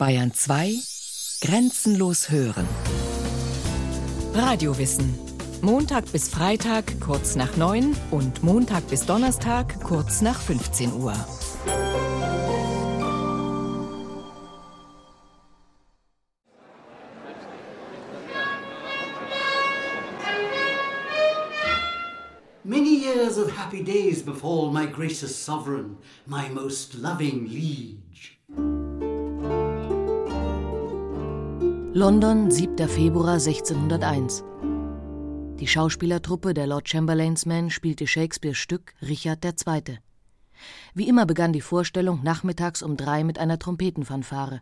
Bayern 2 Grenzenlos hören. Radiowissen. Montag bis Freitag kurz nach 9 und Montag bis Donnerstag kurz nach 15 Uhr. Many years of happy days befall my gracious sovereign, my most loving liege. London, 7. Februar 1601. Die Schauspielertruppe der Lord Chamberlains Men spielte Shakespeares Stück Richard II. Wie immer begann die Vorstellung nachmittags um drei mit einer Trompetenfanfare.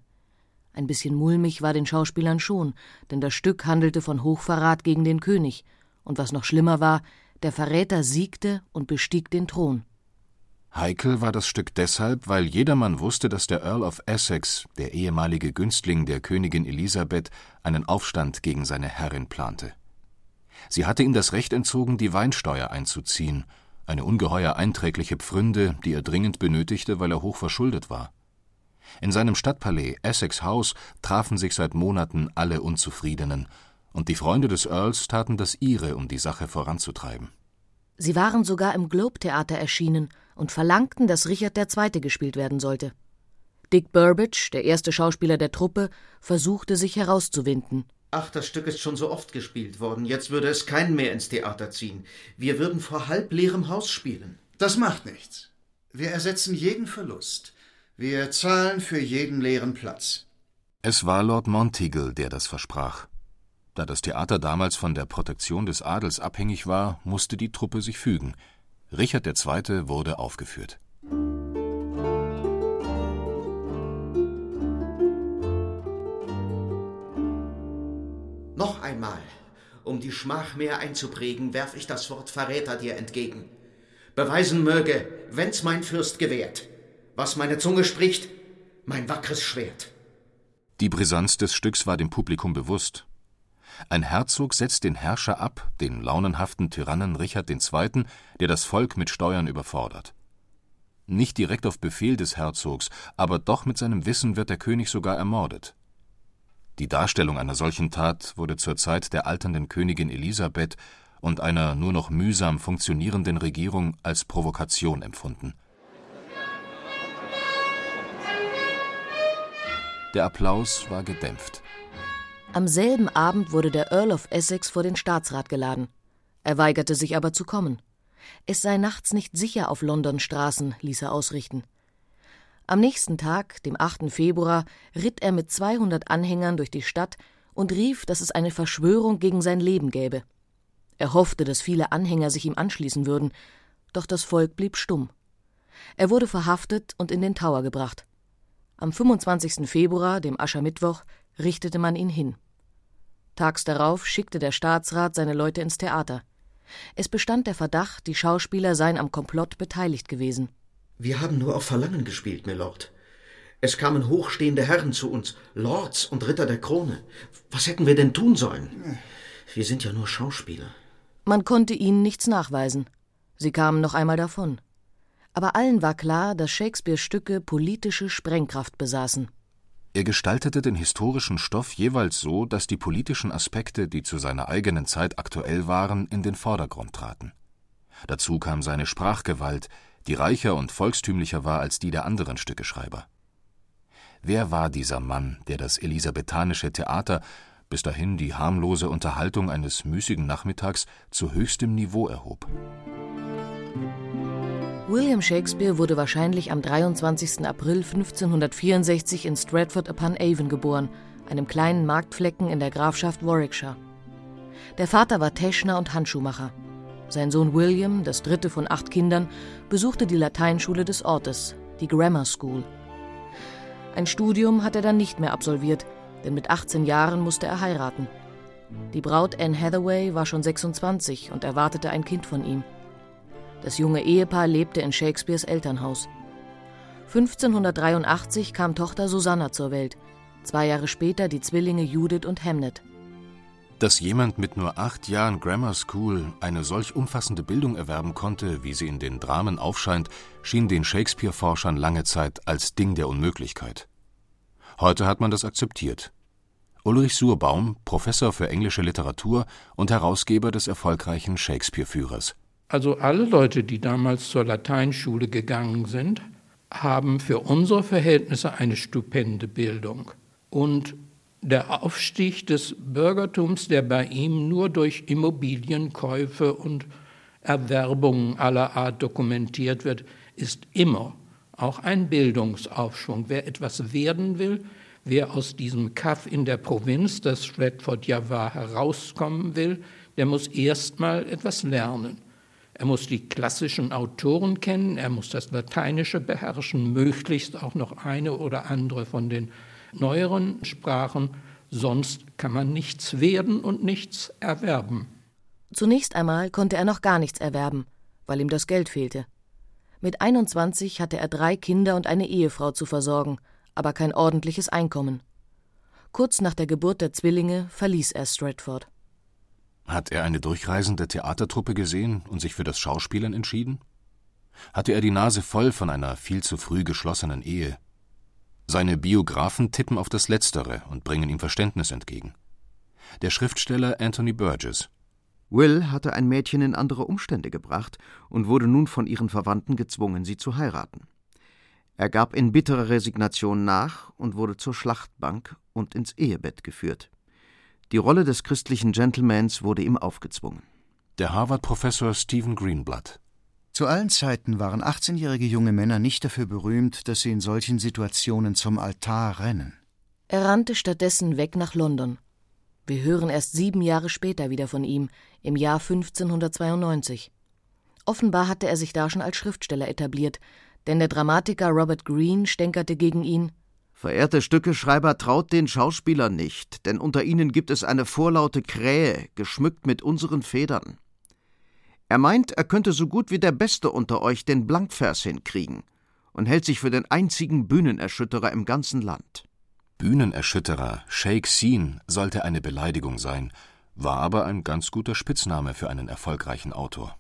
Ein bisschen mulmig war den Schauspielern schon, denn das Stück handelte von Hochverrat gegen den König, und was noch schlimmer war, der Verräter siegte und bestieg den Thron. Heikel war das Stück deshalb, weil jedermann wusste, dass der Earl of Essex, der ehemalige Günstling der Königin Elisabeth, einen Aufstand gegen seine Herrin plante. Sie hatte ihm das Recht entzogen, die Weinsteuer einzuziehen, eine ungeheuer einträgliche Pfründe, die er dringend benötigte, weil er hoch verschuldet war. In seinem Stadtpalais Essex House trafen sich seit Monaten alle Unzufriedenen, und die Freunde des Earls taten das ihre, um die Sache voranzutreiben. Sie waren sogar im Globe-Theater erschienen und verlangten, dass Richard II. gespielt werden sollte. Dick Burbage, der erste Schauspieler der Truppe, versuchte sich herauszuwinden. Ach, das Stück ist schon so oft gespielt worden. Jetzt würde es keinen mehr ins Theater ziehen. Wir würden vor halb leerem Haus spielen. Das macht nichts. Wir ersetzen jeden Verlust. Wir zahlen für jeden leeren Platz. Es war Lord Monteagle, der das versprach. Da das Theater damals von der Protektion des Adels abhängig war, musste die Truppe sich fügen. Richard II. wurde aufgeführt. Noch einmal, um die Schmach mehr einzuprägen, werf ich das Wort Verräter dir entgegen. Beweisen möge, wenn's mein Fürst gewährt, was meine Zunge spricht, mein wackres Schwert. Die Brisanz des Stücks war dem Publikum bewusst. Ein Herzog setzt den Herrscher ab, den launenhaften Tyrannen Richard II., der das Volk mit Steuern überfordert. Nicht direkt auf Befehl des Herzogs, aber doch mit seinem Wissen wird der König sogar ermordet. Die Darstellung einer solchen Tat wurde zur Zeit der alternden Königin Elisabeth und einer nur noch mühsam funktionierenden Regierung als Provokation empfunden. Der Applaus war gedämpft. Am selben Abend wurde der Earl of Essex vor den Staatsrat geladen. Er weigerte sich aber zu kommen. Es sei nachts nicht sicher auf Londons Straßen, ließ er ausrichten. Am nächsten Tag, dem 8. Februar, ritt er mit 200 Anhängern durch die Stadt und rief, dass es eine Verschwörung gegen sein Leben gäbe. Er hoffte, dass viele Anhänger sich ihm anschließen würden, doch das Volk blieb stumm. Er wurde verhaftet und in den Tower gebracht. Am 25. Februar, dem Aschermittwoch, richtete man ihn hin. Tags darauf schickte der Staatsrat seine Leute ins Theater. Es bestand der Verdacht, die Schauspieler seien am Komplott beteiligt gewesen. Wir haben nur auf Verlangen gespielt, Mylord. Es kamen hochstehende Herren zu uns, Lords und Ritter der Krone. Was hätten wir denn tun sollen? Wir sind ja nur Schauspieler. Man konnte ihnen nichts nachweisen. Sie kamen noch einmal davon. Aber allen war klar, dass Shakespeares Stücke politische Sprengkraft besaßen. Er gestaltete den historischen Stoff jeweils so, dass die politischen Aspekte, die zu seiner eigenen Zeit aktuell waren, in den Vordergrund traten. Dazu kam seine Sprachgewalt, die reicher und volkstümlicher war als die der anderen Stückeschreiber. Wer war dieser Mann, der das elisabethanische Theater, bis dahin die harmlose Unterhaltung eines müßigen Nachmittags, zu höchstem Niveau erhob? William Shakespeare wurde wahrscheinlich am 23. April 1564 in Stratford upon Avon geboren, einem kleinen Marktflecken in der Grafschaft Warwickshire. Der Vater war Teschner und Handschuhmacher. Sein Sohn William, das dritte von acht Kindern, besuchte die Lateinschule des Ortes, die Grammar School. Ein Studium hat er dann nicht mehr absolviert, denn mit 18 Jahren musste er heiraten. Die Braut Anne Hathaway war schon 26 und erwartete ein Kind von ihm. Das junge Ehepaar lebte in Shakespeares Elternhaus. 1583 kam Tochter Susanna zur Welt, zwei Jahre später die Zwillinge Judith und Hamnet. Dass jemand mit nur acht Jahren Grammar School eine solch umfassende Bildung erwerben konnte, wie sie in den Dramen aufscheint, schien den Shakespeare-Forschern lange Zeit als Ding der Unmöglichkeit. Heute hat man das akzeptiert. Ulrich Surbaum, Professor für englische Literatur und Herausgeber des erfolgreichen Shakespeare-Führers. Also alle Leute, die damals zur Lateinschule gegangen sind, haben für unsere Verhältnisse eine stupende Bildung. Und der Aufstieg des Bürgertums, der bei ihm nur durch Immobilienkäufe und Erwerbungen aller Art dokumentiert wird, ist immer auch ein Bildungsaufschwung. Wer etwas werden will, wer aus diesem Kaff in der Provinz, das Stratford ja war, herauskommen will, der muss erst mal etwas lernen. Er muss die klassischen Autoren kennen, er muss das Lateinische beherrschen, möglichst auch noch eine oder andere von den neueren Sprachen, sonst kann man nichts werden und nichts erwerben. Zunächst einmal konnte er noch gar nichts erwerben, weil ihm das Geld fehlte. Mit 21 hatte er drei Kinder und eine Ehefrau zu versorgen, aber kein ordentliches Einkommen. Kurz nach der Geburt der Zwillinge verließ er Stratford. Hat er eine durchreisende Theatertruppe gesehen und sich für das Schauspielern entschieden? Hatte er die Nase voll von einer viel zu früh geschlossenen Ehe? Seine Biografen tippen auf das Letztere und bringen ihm Verständnis entgegen. Der Schriftsteller Anthony Burgess. Will hatte ein Mädchen in andere Umstände gebracht und wurde nun von ihren Verwandten gezwungen, sie zu heiraten. Er gab in bitterer Resignation nach und wurde zur Schlachtbank und ins Ehebett geführt. Die Rolle des christlichen Gentlemans wurde ihm aufgezwungen. Der Harvard-Professor Stephen Greenblatt. Zu allen Zeiten waren 18-jährige junge Männer nicht dafür berühmt, dass sie in solchen Situationen zum Altar rennen. Er rannte stattdessen weg nach London. Wir hören erst sieben Jahre später wieder von ihm, im Jahr 1592. Offenbar hatte er sich da schon als Schriftsteller etabliert, denn der Dramatiker Robert Greene stänkerte gegen ihn Verehrte Stückeschreiber, traut den Schauspielern nicht, denn unter ihnen gibt es eine vorlaute Krähe, geschmückt mit unseren Federn. Er meint, er könnte so gut wie der Beste unter euch den Blankvers hinkriegen und hält sich für den einzigen Bühnenerschütterer im ganzen Land. Bühnenerschütterer, Shake Scene, sollte eine Beleidigung sein, war aber ein ganz guter Spitzname für einen erfolgreichen Autor.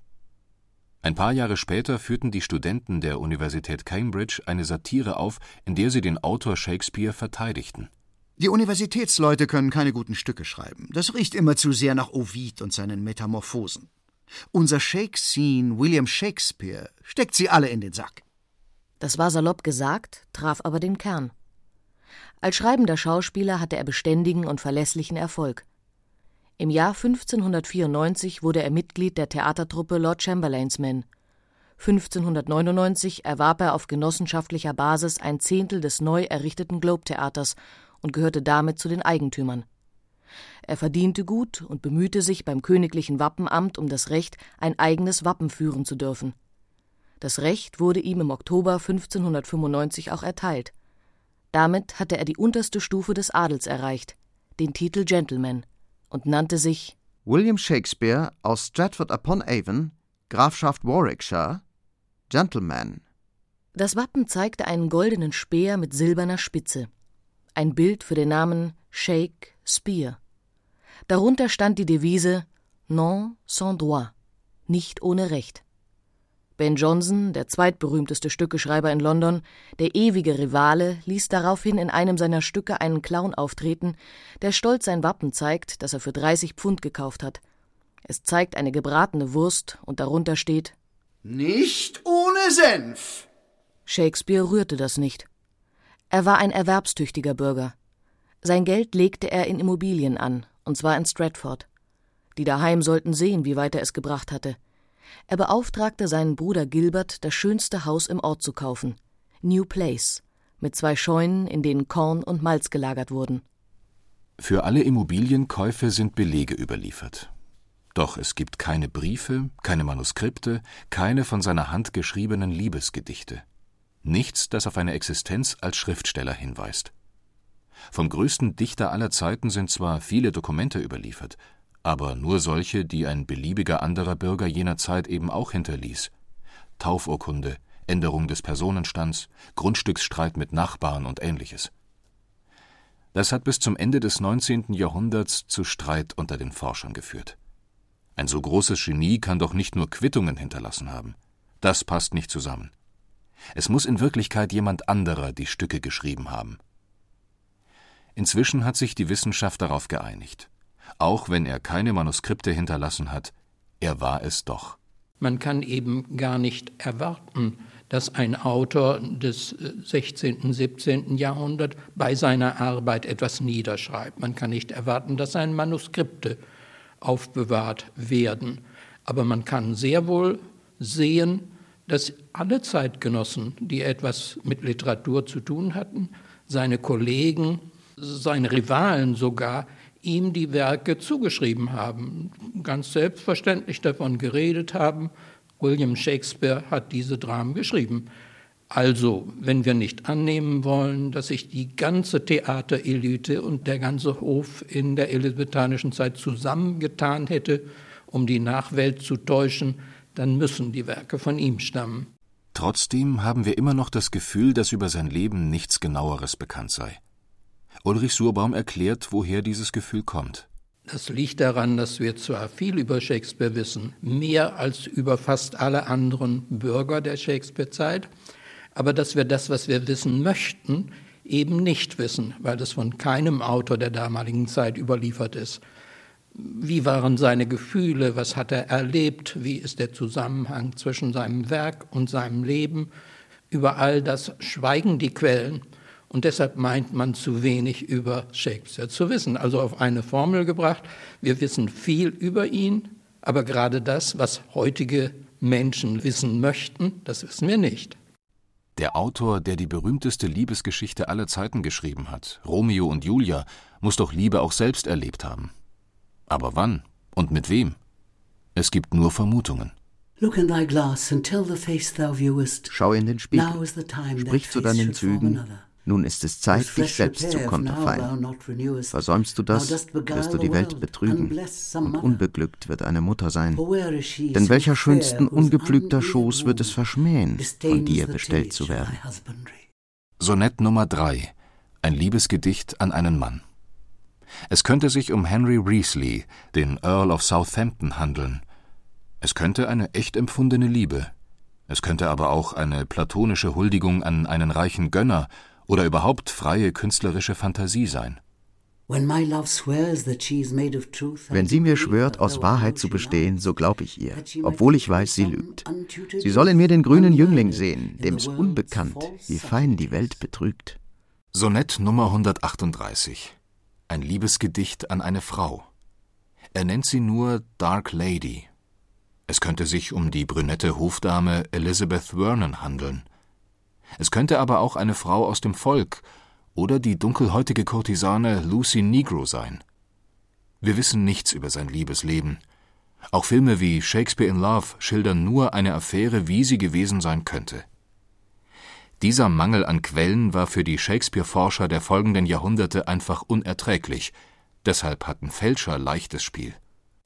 Ein paar Jahre später führten die Studenten der Universität Cambridge eine Satire auf, in der sie den Autor Shakespeare verteidigten. Die Universitätsleute können keine guten Stücke schreiben. Das riecht immer zu sehr nach Ovid und seinen Metamorphosen. Unser Shakespeare, William Shakespeare, steckt sie alle in den Sack. Das war salopp gesagt, traf aber den Kern. Als schreibender Schauspieler hatte er beständigen und verlässlichen Erfolg. Im Jahr 1594 wurde er Mitglied der Theatertruppe Lord Chamberlains Men. 1599 erwarb er auf genossenschaftlicher Basis ein Zehntel des neu errichteten Globe Theaters und gehörte damit zu den Eigentümern. Er verdiente gut und bemühte sich beim königlichen Wappenamt um das Recht, ein eigenes Wappen führen zu dürfen. Das Recht wurde ihm im Oktober 1595 auch erteilt. Damit hatte er die unterste Stufe des Adels erreicht, den Titel Gentleman, und nannte sich William Shakespeare aus Stratford upon Avon, Grafschaft Warwickshire, Gentleman. Das Wappen zeigte einen goldenen Speer mit silberner Spitze, ein Bild für den Namen Shake Spear. Darunter stand die Devise Non sans droit, nicht ohne Recht. Ben Jonson, der zweitberühmteste Stückeschreiber in London, der ewige Rivale, ließ daraufhin in einem seiner Stücke einen Clown auftreten, der stolz sein Wappen zeigt, das er für 30 Pfund gekauft hat. Es zeigt eine gebratene Wurst und darunter steht Nicht ohne Senf. Shakespeare rührte das nicht. Er war ein erwerbstüchtiger Bürger. Sein Geld legte er in Immobilien an, und zwar in Stratford. Die daheim sollten sehen, wie weit er es gebracht hatte. Er beauftragte seinen Bruder Gilbert, das schönste Haus im Ort zu kaufen, New Place, mit zwei Scheunen, in denen Korn und Malz gelagert wurden. Für alle Immobilienkäufe sind Belege überliefert. Doch es gibt keine Briefe, keine Manuskripte, keine von seiner Hand geschriebenen Liebesgedichte. Nichts, das auf eine Existenz als Schriftsteller hinweist. Vom größten Dichter aller Zeiten sind zwar viele Dokumente überliefert, aber nur solche, die ein beliebiger anderer Bürger jener Zeit eben auch hinterließ. Taufurkunde, Änderung des Personenstands, Grundstücksstreit mit Nachbarn und ähnliches. Das hat bis zum Ende des 19. Jahrhunderts zu Streit unter den Forschern geführt. Ein so großes Genie kann doch nicht nur Quittungen hinterlassen haben. Das passt nicht zusammen. Es muss in Wirklichkeit jemand anderer die Stücke geschrieben haben. Inzwischen hat sich die Wissenschaft darauf geeinigt. Auch wenn er keine Manuskripte hinterlassen hat, er war es doch. Man kann eben gar nicht erwarten, dass ein Autor des 16., äh, 17. Jahrhunderts bei seiner Arbeit etwas niederschreibt. Man kann nicht erwarten, dass seine Manuskripte aufbewahrt werden. Aber man kann sehr wohl sehen, dass alle Zeitgenossen, die etwas mit Literatur zu tun hatten, seine Kollegen, seine Rivalen sogar, ihm die Werke zugeschrieben haben, ganz selbstverständlich davon geredet haben, William Shakespeare hat diese Dramen geschrieben. Also, wenn wir nicht annehmen wollen, dass sich die ganze Theaterelite und der ganze Hof in der elisabethanischen Zeit zusammengetan hätte, um die Nachwelt zu täuschen, dann müssen die Werke von ihm stammen. Trotzdem haben wir immer noch das Gefühl, dass über sein Leben nichts genaueres bekannt sei. Ulrich Surbaum erklärt, woher dieses Gefühl kommt. Das liegt daran, dass wir zwar viel über Shakespeare wissen, mehr als über fast alle anderen Bürger der Shakespeare-Zeit, aber dass wir das, was wir wissen möchten, eben nicht wissen, weil das von keinem Autor der damaligen Zeit überliefert ist. Wie waren seine Gefühle? Was hat er erlebt? Wie ist der Zusammenhang zwischen seinem Werk und seinem Leben? Über all das schweigen die Quellen. Und deshalb meint man zu wenig über Shakespeare zu wissen. Also auf eine Formel gebracht, wir wissen viel über ihn, aber gerade das, was heutige Menschen wissen möchten, das wissen wir nicht. Der Autor, der die berühmteste Liebesgeschichte aller Zeiten geschrieben hat, Romeo und Julia, muss doch Liebe auch selbst erlebt haben. Aber wann und mit wem? Es gibt nur Vermutungen. Schau in den Spiegel. Sprich zu deinen Zügen nun ist es Zeit, dich selbst zu konterfeien. Versäumst du das, wirst du die Welt betrügen, und unbeglückt wird eine Mutter sein. Denn welcher schönsten ungepflügter Schoß wird es verschmähen, von dir bestellt zu werden? Sonett Nummer 3 Ein Liebesgedicht an einen Mann. Es könnte sich um Henry Reesley, den Earl of Southampton, handeln. Es könnte eine echt empfundene Liebe. Es könnte aber auch eine platonische Huldigung an einen reichen Gönner oder überhaupt freie künstlerische Fantasie sein. Wenn sie mir schwört, aus Wahrheit zu bestehen, so glaub ich ihr, obwohl ich weiß, sie lügt. Sie soll in mir den grünen Jüngling sehen, dem ist unbekannt, wie fein die Welt betrügt. Sonett Nummer 138 Ein Liebesgedicht an eine Frau. Er nennt sie nur Dark Lady. Es könnte sich um die brünette Hofdame Elizabeth Vernon handeln. Es könnte aber auch eine Frau aus dem Volk oder die dunkelhäutige Kurtisane Lucy Negro sein. Wir wissen nichts über sein Liebesleben. Auch Filme wie Shakespeare in Love schildern nur eine Affäre, wie sie gewesen sein könnte. Dieser Mangel an Quellen war für die Shakespeare-Forscher der folgenden Jahrhunderte einfach unerträglich. Deshalb hatten Fälscher leichtes Spiel.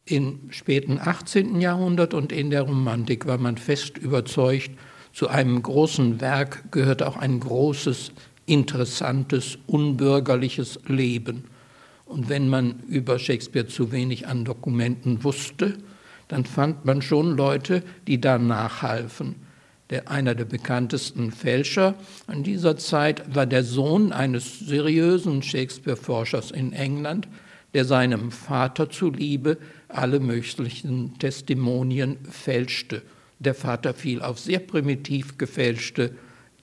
Im späten 18. Jahrhundert und in der Romantik war man fest überzeugt, zu einem großen Werk gehört auch ein großes, interessantes, unbürgerliches Leben. Und wenn man über Shakespeare zu wenig an Dokumenten wusste, dann fand man schon Leute, die da nachhalfen. Der, einer der bekanntesten Fälscher an dieser Zeit war der Sohn eines seriösen Shakespeare-Forschers in England, der seinem Vater zuliebe alle möglichen Testimonien fälschte der Vater fiel auf sehr primitiv gefälschte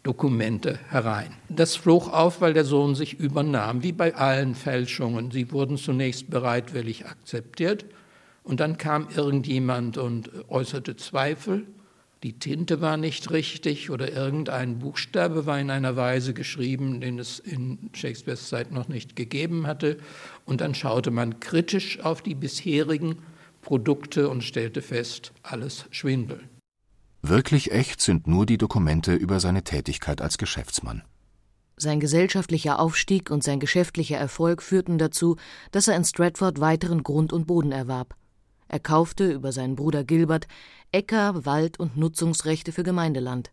Dokumente herein. Das flog auf, weil der Sohn sich übernahm, wie bei allen Fälschungen. Sie wurden zunächst bereitwillig akzeptiert und dann kam irgendjemand und äußerte Zweifel. Die Tinte war nicht richtig oder irgendein Buchstabe war in einer Weise geschrieben, den es in Shakespeares Zeit noch nicht gegeben hatte. Und dann schaute man kritisch auf die bisherigen Produkte und stellte fest, alles Schwindel. Wirklich echt sind nur die Dokumente über seine Tätigkeit als Geschäftsmann. Sein gesellschaftlicher Aufstieg und sein geschäftlicher Erfolg führten dazu, dass er in Stratford weiteren Grund und Boden erwarb. Er kaufte über seinen Bruder Gilbert Äcker, Wald und Nutzungsrechte für Gemeindeland.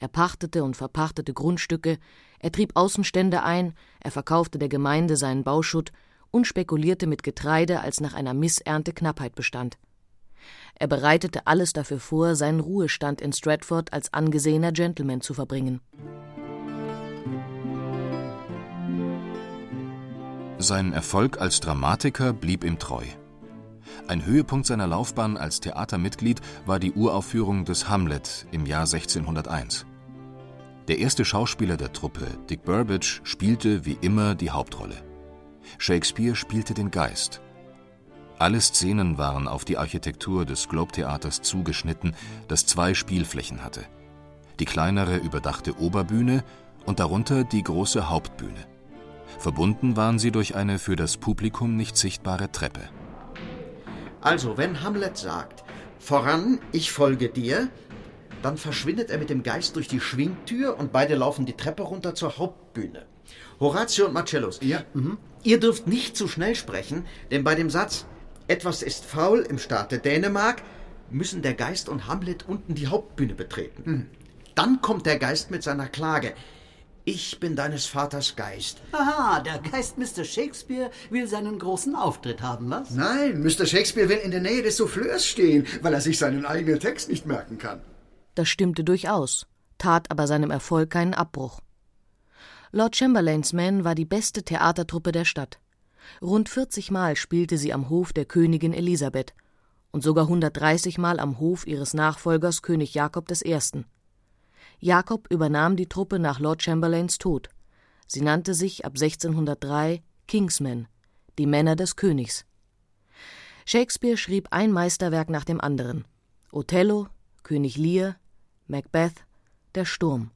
Er pachtete und verpachtete Grundstücke, er trieb Außenstände ein, er verkaufte der Gemeinde seinen Bauschutt und spekulierte mit Getreide, als nach einer Missernte Knappheit bestand. Er bereitete alles dafür vor, seinen Ruhestand in Stratford als angesehener Gentleman zu verbringen. Sein Erfolg als Dramatiker blieb ihm treu. Ein Höhepunkt seiner Laufbahn als Theatermitglied war die Uraufführung des Hamlet im Jahr 1601. Der erste Schauspieler der Truppe, Dick Burbage, spielte wie immer die Hauptrolle. Shakespeare spielte den Geist. Alle Szenen waren auf die Architektur des Globe-Theaters zugeschnitten, das zwei Spielflächen hatte. Die kleinere überdachte Oberbühne und darunter die große Hauptbühne. Verbunden waren sie durch eine für das Publikum nicht sichtbare Treppe. Also, wenn Hamlet sagt, voran, ich folge dir, dann verschwindet er mit dem Geist durch die Schwingtür und beide laufen die Treppe runter zur Hauptbühne. Horatio und Marcellus, Ja, mhm. ihr dürft nicht zu schnell sprechen, denn bei dem Satz etwas ist faul im Staate Dänemark müssen der Geist und Hamlet unten die Hauptbühne betreten. Dann kommt der Geist mit seiner Klage. Ich bin deines Vaters Geist. Aha, der Geist Mr. Shakespeare will seinen großen Auftritt haben, was? Nein, Mr. Shakespeare will in der Nähe des Souffleurs stehen, weil er sich seinen eigenen Text nicht merken kann. Das stimmte durchaus, tat aber seinem Erfolg keinen Abbruch. Lord Chamberlains Men war die beste Theatertruppe der Stadt. Rund 40 Mal spielte sie am Hof der Königin Elisabeth und sogar 130 Mal am Hof ihres Nachfolgers König Jakob I. Jakob übernahm die Truppe nach Lord Chamberlains Tod. Sie nannte sich ab 1603 Kingsmen, die Männer des Königs. Shakespeare schrieb ein Meisterwerk nach dem anderen: Othello, König Lear, Macbeth, Der Sturm.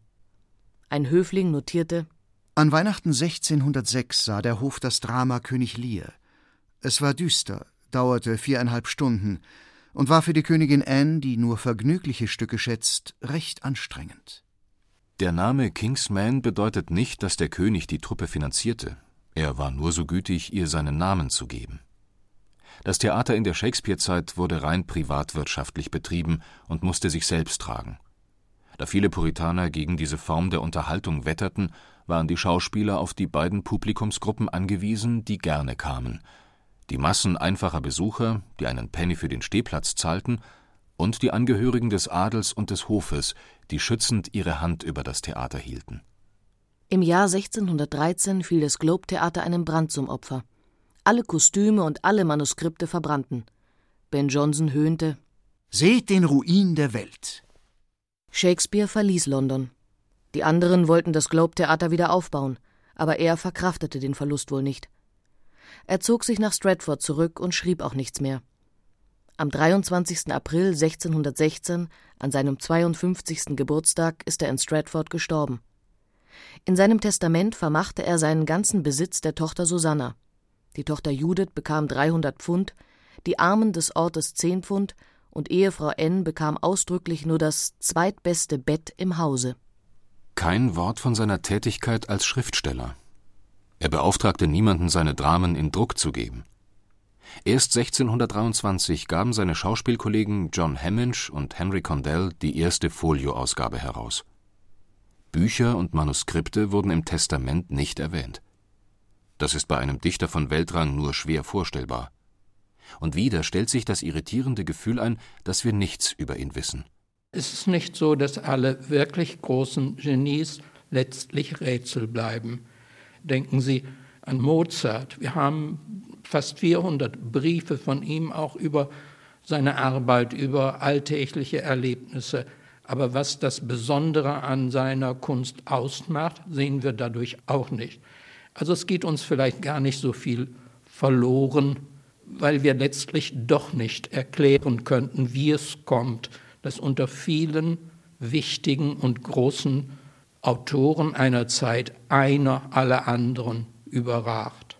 Ein Höfling notierte: An Weihnachten 1606 sah der Hof das Drama König Lear. Es war düster, dauerte viereinhalb Stunden und war für die Königin Anne, die nur vergnügliche Stücke schätzt, recht anstrengend. Der Name Kingsman bedeutet nicht, dass der König die Truppe finanzierte. Er war nur so gütig, ihr seinen Namen zu geben. Das Theater in der Shakespeare-Zeit wurde rein privatwirtschaftlich betrieben und musste sich selbst tragen. Da viele Puritaner gegen diese Form der Unterhaltung wetterten, waren die Schauspieler auf die beiden Publikumsgruppen angewiesen, die gerne kamen. Die Massen einfacher Besucher, die einen Penny für den Stehplatz zahlten, und die Angehörigen des Adels und des Hofes, die schützend ihre Hand über das Theater hielten. Im Jahr 1613 fiel das Globe-Theater einem Brand zum Opfer. Alle Kostüme und alle Manuskripte verbrannten. Ben Jonson höhnte: Seht den Ruin der Welt. Shakespeare verließ London. Die anderen wollten das Globe-Theater wieder aufbauen, aber er verkraftete den Verlust wohl nicht. Er zog sich nach Stratford zurück und schrieb auch nichts mehr. Am 23. April 1616, an seinem 52. Geburtstag, ist er in Stratford gestorben. In seinem Testament vermachte er seinen ganzen Besitz der Tochter Susanna. Die Tochter Judith bekam 300 Pfund, die Armen des Ortes 10 Pfund und Ehefrau N bekam ausdrücklich nur das zweitbeste Bett im Hause. Kein Wort von seiner Tätigkeit als Schriftsteller. Er beauftragte niemanden, seine Dramen in Druck zu geben. Erst 1623 gaben seine Schauspielkollegen John Hemminge und Henry Condell die erste Folioausgabe heraus. Bücher und Manuskripte wurden im Testament nicht erwähnt. Das ist bei einem Dichter von Weltrang nur schwer vorstellbar. Und wieder stellt sich das irritierende Gefühl ein, dass wir nichts über ihn wissen. Es ist nicht so, dass alle wirklich großen Genies letztlich Rätsel bleiben. Denken Sie an Mozart. Wir haben fast 400 Briefe von ihm auch über seine Arbeit, über alltägliche Erlebnisse. Aber was das Besondere an seiner Kunst ausmacht, sehen wir dadurch auch nicht. Also es geht uns vielleicht gar nicht so viel verloren, weil wir letztlich doch nicht erklären könnten, wie es kommt, dass unter vielen wichtigen und großen Autoren einer Zeit einer alle anderen überragt.